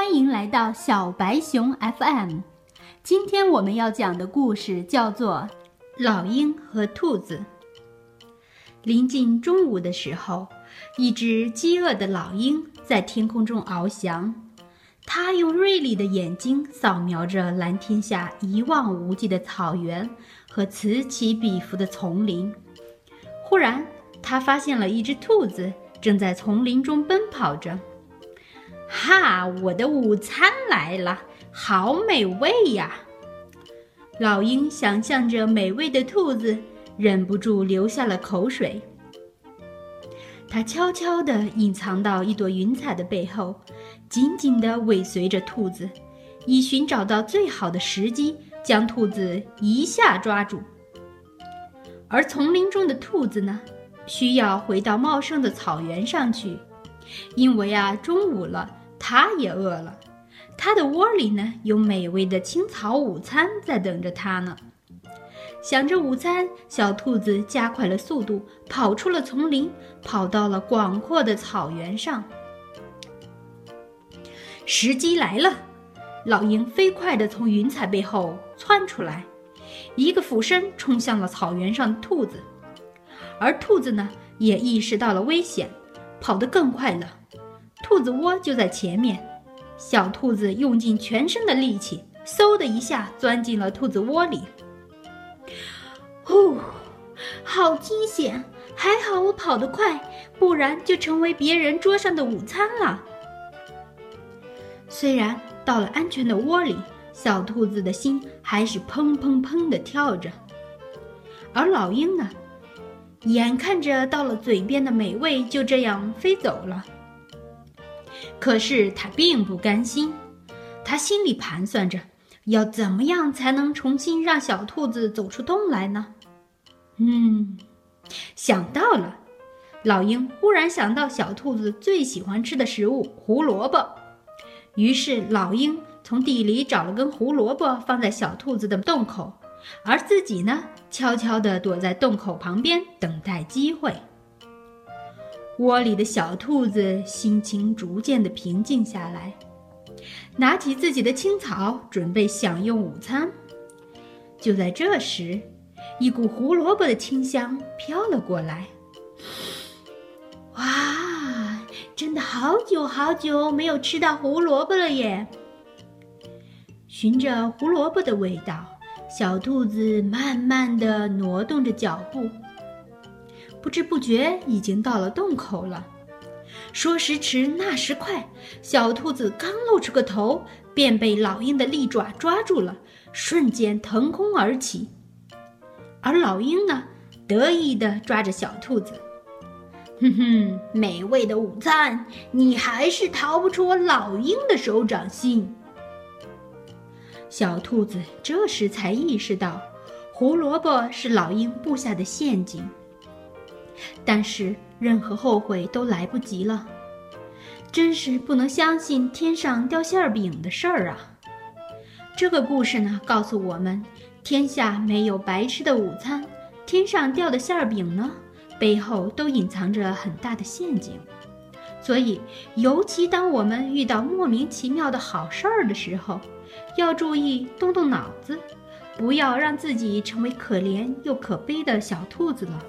欢迎来到小白熊 FM。今天我们要讲的故事叫做《老鹰和兔子》。临近中午的时候，一只饥饿的老鹰在天空中翱翔，它用锐利的眼睛扫描着蓝天下一望无际的草原和此起彼伏的丛林。忽然，它发现了一只兔子正在丛林中奔跑着。哈！我的午餐来了，好美味呀！老鹰想象着美味的兔子，忍不住流下了口水。它悄悄地隐藏到一朵云彩的背后，紧紧地尾随着兔子，以寻找到最好的时机将兔子一下抓住。而丛林中的兔子呢，需要回到茂盛的草原上去，因为啊，中午了。它也饿了，它的窝里呢有美味的青草午餐在等着它呢。想着午餐，小兔子加快了速度，跑出了丛林，跑到了广阔的草原上。时机来了，老鹰飞快地从云彩背后窜出来，一个俯身冲向了草原上的兔子，而兔子呢也意识到了危险，跑得更快了。兔子窝就在前面，小兔子用尽全身的力气，嗖的一下钻进了兔子窝里。呼，好惊险！还好我跑得快，不然就成为别人桌上的午餐了。虽然到了安全的窝里，小兔子的心还是砰砰砰的跳着。而老鹰呢，眼看着到了嘴边的美味就这样飞走了。可是他并不甘心，他心里盘算着，要怎么样才能重新让小兔子走出洞来呢？嗯，想到了，老鹰忽然想到小兔子最喜欢吃的食物胡萝卜，于是老鹰从地里找了根胡萝卜放在小兔子的洞口，而自己呢，悄悄地躲在洞口旁边等待机会。窝里的小兔子心情逐渐的平静下来，拿起自己的青草，准备享用午餐。就在这时，一股胡萝卜的清香飘了过来。哇，真的好久好久没有吃到胡萝卜了耶！循着胡萝卜的味道，小兔子慢慢的挪动着脚步。不知不觉已经到了洞口了。说时迟，那时快，小兔子刚露出个头，便被老鹰的利爪抓住了，瞬间腾空而起。而老鹰呢，得意地抓着小兔子，哼哼，美味的午餐，你还是逃不出我老鹰的手掌心。小兔子这时才意识到，胡萝卜是老鹰布下的陷阱。但是任何后悔都来不及了，真是不能相信天上掉馅儿饼的事儿啊！这个故事呢，告诉我们，天下没有白吃的午餐，天上掉的馅儿饼呢，背后都隐藏着很大的陷阱。所以，尤其当我们遇到莫名其妙的好事儿的时候，要注意动动脑子，不要让自己成为可怜又可悲的小兔子了。